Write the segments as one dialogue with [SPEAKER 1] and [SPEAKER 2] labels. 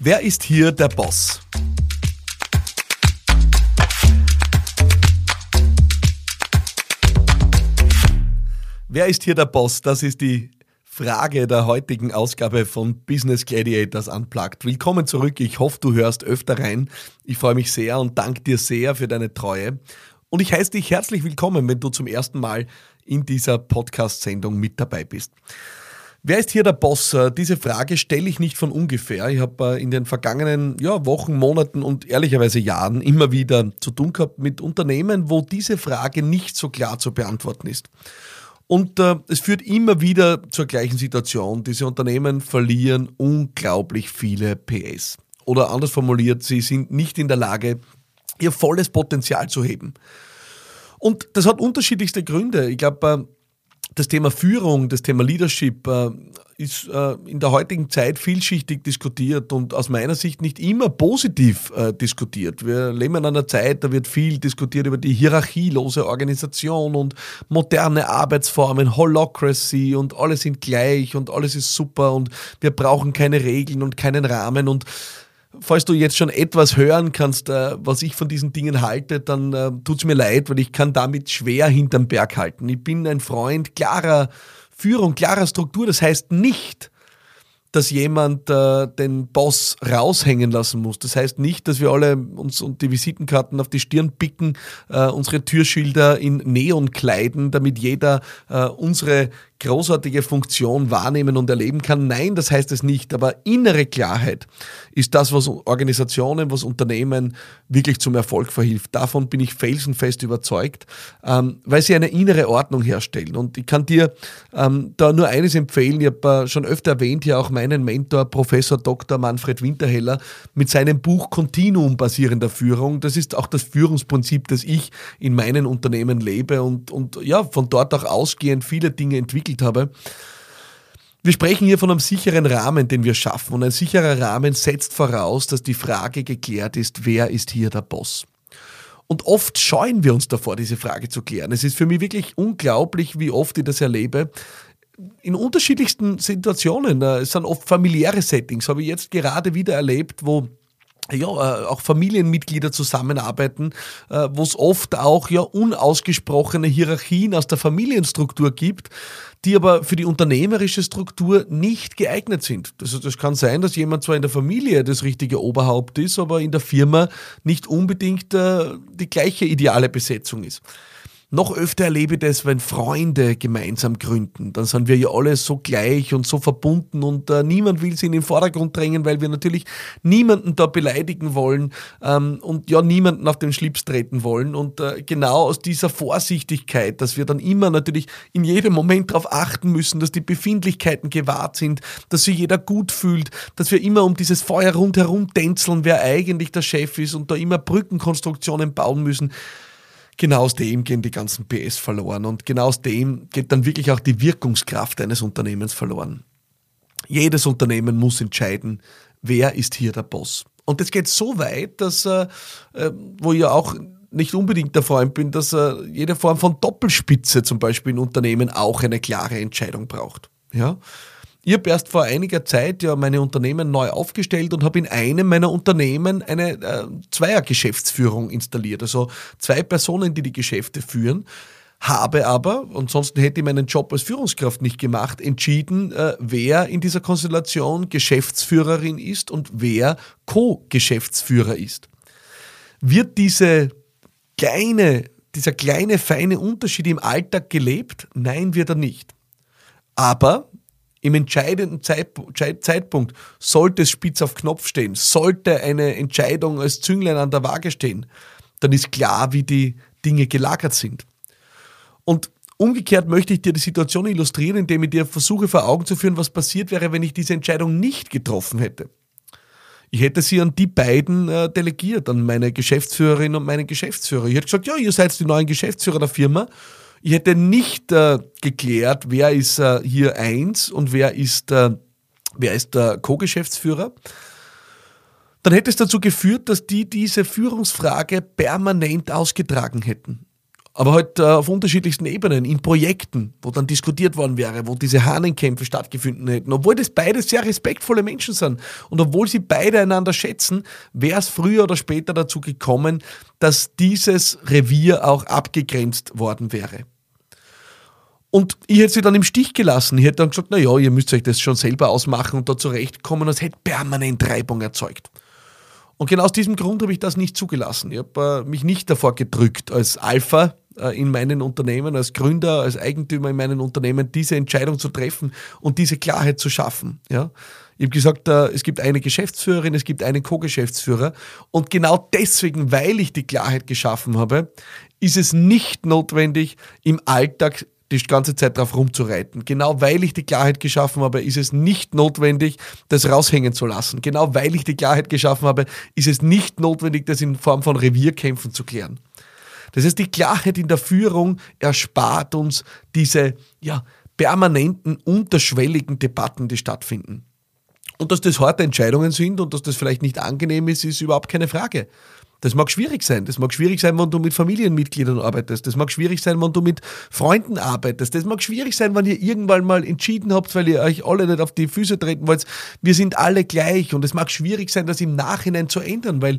[SPEAKER 1] Wer ist hier der Boss? Wer ist hier der Boss? Das ist die Frage der heutigen Ausgabe von Business Gladiators Unplugged. Willkommen zurück. Ich hoffe, du hörst öfter rein. Ich freue mich sehr und danke dir sehr für deine Treue. Und ich heiße dich herzlich willkommen, wenn du zum ersten Mal in dieser Podcast-Sendung mit dabei bist. Wer ist hier der Boss? Äh, diese Frage stelle ich nicht von ungefähr. Ich habe äh, in den vergangenen ja, Wochen, Monaten und ehrlicherweise Jahren immer wieder zu tun gehabt mit Unternehmen, wo diese Frage nicht so klar zu beantworten ist. Und äh, es führt immer wieder zur gleichen Situation. Diese Unternehmen verlieren unglaublich viele PS. Oder anders formuliert, sie sind nicht in der Lage, ihr volles Potenzial zu heben. Und das hat unterschiedlichste Gründe. Ich glaube, äh, das Thema Führung, das Thema Leadership äh, ist äh, in der heutigen Zeit vielschichtig diskutiert und aus meiner Sicht nicht immer positiv äh, diskutiert. Wir leben in einer Zeit, da wird viel diskutiert über die hierarchielose Organisation und moderne Arbeitsformen, Holocracy und alle sind gleich und alles ist super und wir brauchen keine Regeln und keinen Rahmen und falls du jetzt schon etwas hören kannst, äh, was ich von diesen Dingen halte, dann äh, tut es mir leid, weil ich kann damit schwer hinterm Berg halten. Ich bin ein Freund klarer Führung, klarer Struktur. Das heißt nicht, dass jemand äh, den Boss raushängen lassen muss. Das heißt nicht, dass wir alle uns und die Visitenkarten auf die Stirn picken, unsere Türschilder in Neon kleiden, damit jeder äh, unsere großartige Funktion wahrnehmen und erleben kann. Nein, das heißt es nicht. Aber innere Klarheit ist das, was Organisationen, was Unternehmen wirklich zum Erfolg verhilft. Davon bin ich felsenfest überzeugt, ähm, weil sie eine innere Ordnung herstellen. Und ich kann dir ähm, da nur eines empfehlen. Ich habe äh, schon öfter erwähnt, hier auch meinen Mentor, Professor Dr. Manfred Winterheller, mit seinem Buch Continuum basierender Führung. Das ist auch das Führungsprinzip, das ich in meinen Unternehmen lebe und, und ja, von dort auch ausgehend viele Dinge entwickelt entwickelt habe. Wir sprechen hier von einem sicheren Rahmen, den wir schaffen. Und ein sicherer Rahmen setzt voraus, dass die Frage geklärt ist, wer ist hier der Boss? Und oft scheuen wir uns davor, diese Frage zu klären. Es ist für mich wirklich unglaublich, wie oft ich das erlebe. In unterschiedlichsten Situationen. Es sind oft familiäre Settings, habe ich jetzt gerade wieder erlebt, wo ja, äh, auch Familienmitglieder zusammenarbeiten, äh, wo es oft auch ja unausgesprochene Hierarchien aus der Familienstruktur gibt, die aber für die unternehmerische Struktur nicht geeignet sind. Also das kann sein, dass jemand zwar in der Familie das richtige Oberhaupt ist, aber in der Firma nicht unbedingt äh, die gleiche ideale Besetzung ist. Noch öfter erlebe ich das, wenn Freunde gemeinsam gründen. Dann sind wir ja alle so gleich und so verbunden und äh, niemand will sie in den Vordergrund drängen, weil wir natürlich niemanden da beleidigen wollen ähm, und ja niemanden auf den Schlips treten wollen. Und äh, genau aus dieser Vorsichtigkeit, dass wir dann immer natürlich in jedem Moment darauf achten müssen, dass die Befindlichkeiten gewahrt sind, dass sich jeder gut fühlt, dass wir immer um dieses Feuer rundherum tänzeln, wer eigentlich der Chef ist und da immer Brückenkonstruktionen bauen müssen genau aus dem gehen die ganzen PS verloren und genau aus dem geht dann wirklich auch die Wirkungskraft eines Unternehmens verloren. Jedes Unternehmen muss entscheiden, wer ist hier der Boss. Und das geht so weit, dass, äh, äh wo ich ja auch nicht unbedingt der Freund bin, dass äh, jede Form von Doppelspitze zum Beispiel in Unternehmen auch eine klare Entscheidung braucht. Ja? Ich habe erst vor einiger Zeit ja meine Unternehmen neu aufgestellt und habe in einem meiner Unternehmen eine äh, Zweier-Geschäftsführung installiert. Also zwei Personen, die die Geschäfte führen. Habe aber, ansonsten hätte ich meinen Job als Führungskraft nicht gemacht, entschieden, äh, wer in dieser Konstellation Geschäftsführerin ist und wer Co-Geschäftsführer ist. Wird diese kleine, dieser kleine, feine Unterschied im Alltag gelebt? Nein, wird er nicht. Aber im entscheidenden Zeitpunkt sollte es spitz auf Knopf stehen, sollte eine Entscheidung als Zünglein an der Waage stehen, dann ist klar, wie die Dinge gelagert sind. Und umgekehrt möchte ich dir die Situation illustrieren, indem ich dir versuche vor Augen zu führen, was passiert wäre, wenn ich diese Entscheidung nicht getroffen hätte. Ich hätte sie an die beiden äh, delegiert, an meine Geschäftsführerin und meinen Geschäftsführer. Ich hätte gesagt, ja, ihr seid die neuen Geschäftsführer der Firma ich hätte nicht äh, geklärt, wer ist äh, hier eins und wer ist, äh, wer ist der Co-Geschäftsführer. Dann hätte es dazu geführt, dass die diese Führungsfrage permanent ausgetragen hätten. aber halt äh, auf unterschiedlichsten Ebenen, in Projekten, wo dann diskutiert worden wäre, wo diese Hahnenkämpfe stattgefunden hätten. Obwohl das beide sehr respektvolle Menschen sind und obwohl sie beide einander schätzen, wäre es früher oder später dazu gekommen, dass dieses Revier auch abgegrenzt worden wäre. Und ich hätte sie dann im Stich gelassen. Ich hätte dann gesagt, naja, ihr müsst euch das schon selber ausmachen und da zurechtkommen. Das hätte permanent Reibung erzeugt. Und genau aus diesem Grund habe ich das nicht zugelassen. Ich habe äh, mich nicht davor gedrückt, als Alpha äh, in meinen Unternehmen, als Gründer, als Eigentümer in meinen Unternehmen diese Entscheidung zu treffen und diese Klarheit zu schaffen. Ja? Ich habe gesagt, äh, es gibt eine Geschäftsführerin, es gibt einen Co-Geschäftsführer. Und genau deswegen, weil ich die Klarheit geschaffen habe, ist es nicht notwendig, im Alltag die ganze Zeit drauf rumzureiten. Genau weil ich die Klarheit geschaffen habe, ist es nicht notwendig, das raushängen zu lassen. Genau weil ich die Klarheit geschaffen habe, ist es nicht notwendig, das in Form von Revierkämpfen zu klären. Das heißt, die Klarheit in der Führung erspart uns diese ja, permanenten, unterschwelligen Debatten, die stattfinden. Und dass das harte Entscheidungen sind und dass das vielleicht nicht angenehm ist, ist überhaupt keine Frage. Das mag schwierig sein. Das mag schwierig sein, wenn du mit Familienmitgliedern arbeitest. Das mag schwierig sein, wenn du mit Freunden arbeitest. Das mag schwierig sein, wenn ihr irgendwann mal entschieden habt, weil ihr euch alle nicht auf die Füße treten wollt. Wir sind alle gleich. Und es mag schwierig sein, das im Nachhinein zu ändern, weil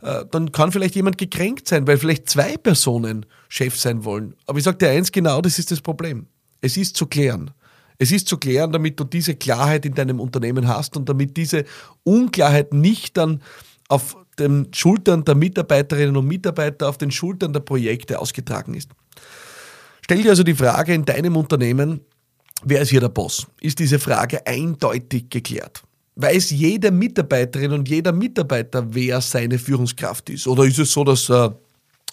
[SPEAKER 1] äh, dann kann vielleicht jemand gekränkt sein, weil vielleicht zwei Personen Chef sein wollen. Aber ich sage dir eins genau, das ist das Problem. Es ist zu klären. Es ist zu klären, damit du diese Klarheit in deinem Unternehmen hast und damit diese Unklarheit nicht dann auf den Schultern der Mitarbeiterinnen und Mitarbeiter, auf den Schultern der Projekte ausgetragen ist. Stell dir also die Frage in deinem Unternehmen, wer ist hier der Boss? Ist diese Frage eindeutig geklärt? Weiß jede Mitarbeiterin und jeder Mitarbeiter, wer seine Führungskraft ist? Oder ist es so, dass äh,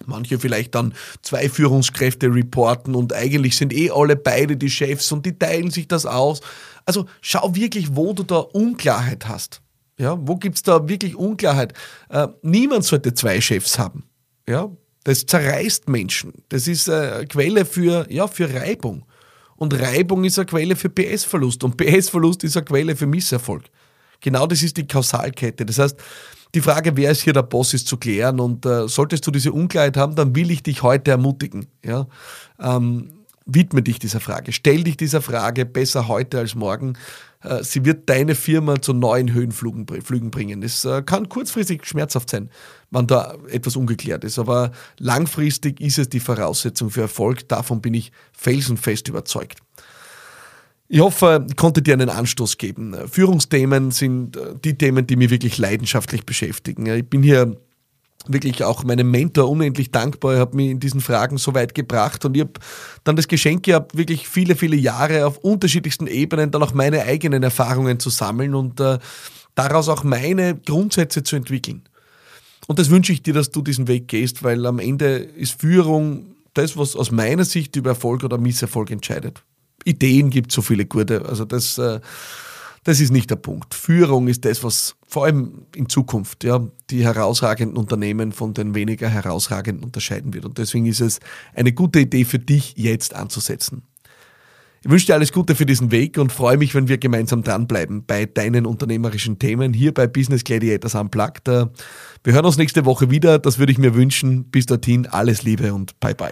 [SPEAKER 1] manche vielleicht dann zwei Führungskräfte reporten und eigentlich sind eh alle beide die Chefs und die teilen sich das aus? Also schau wirklich, wo du da Unklarheit hast. Ja, wo gibt es da wirklich Unklarheit? Äh, niemand sollte zwei Chefs haben. Ja, das zerreißt Menschen. Das ist eine Quelle für, ja, für Reibung. Und Reibung ist eine Quelle für PS-Verlust. Und PS-Verlust ist eine Quelle für Misserfolg. Genau das ist die Kausalkette. Das heißt, die Frage, wer ist hier der Boss, ist zu klären. Und äh, solltest du diese Unklarheit haben, dann will ich dich heute ermutigen. Ja? Ähm, widme dich dieser Frage. Stell dich dieser Frage besser heute als morgen. Äh, sie wird deine Firma zu neuen Höhenflügen bringen. Es äh, kann kurzfristig schmerzhaft sein, wenn da etwas ungeklärt ist, aber langfristig ist es die Voraussetzung für Erfolg. Davon bin ich felsenfest überzeugt. Ich hoffe, ich konnte dir einen Anstoß geben. Führungsthemen sind äh, die Themen, die mich wirklich leidenschaftlich beschäftigen. Ich bin hier wirklich auch meinem Mentor unendlich dankbar. Er hat mich in diesen Fragen so weit gebracht und ich habe dann das Geschenk gehabt, wirklich viele, viele Jahre auf unterschiedlichsten Ebenen dann auch meine eigenen Erfahrungen zu sammeln und äh, daraus auch meine Grundsätze zu entwickeln. Und das wünsche ich dir, dass du diesen Weg gehst, weil am Ende ist Führung das, was aus meiner Sicht über Erfolg oder Misserfolg entscheidet. Ideen gibt so viele gute. Also das äh, das ist nicht der Punkt. Führung ist das, was vor allem in Zukunft ja, die herausragenden Unternehmen von den weniger herausragenden unterscheiden wird. Und deswegen ist es eine gute Idee für dich, jetzt anzusetzen. Ich wünsche dir alles Gute für diesen Weg und freue mich, wenn wir gemeinsam dranbleiben bei deinen unternehmerischen Themen hier bei Business Gladiators Unplugged. Äh, wir hören uns nächste Woche wieder. Das würde ich mir wünschen. Bis dorthin alles Liebe und bye bye.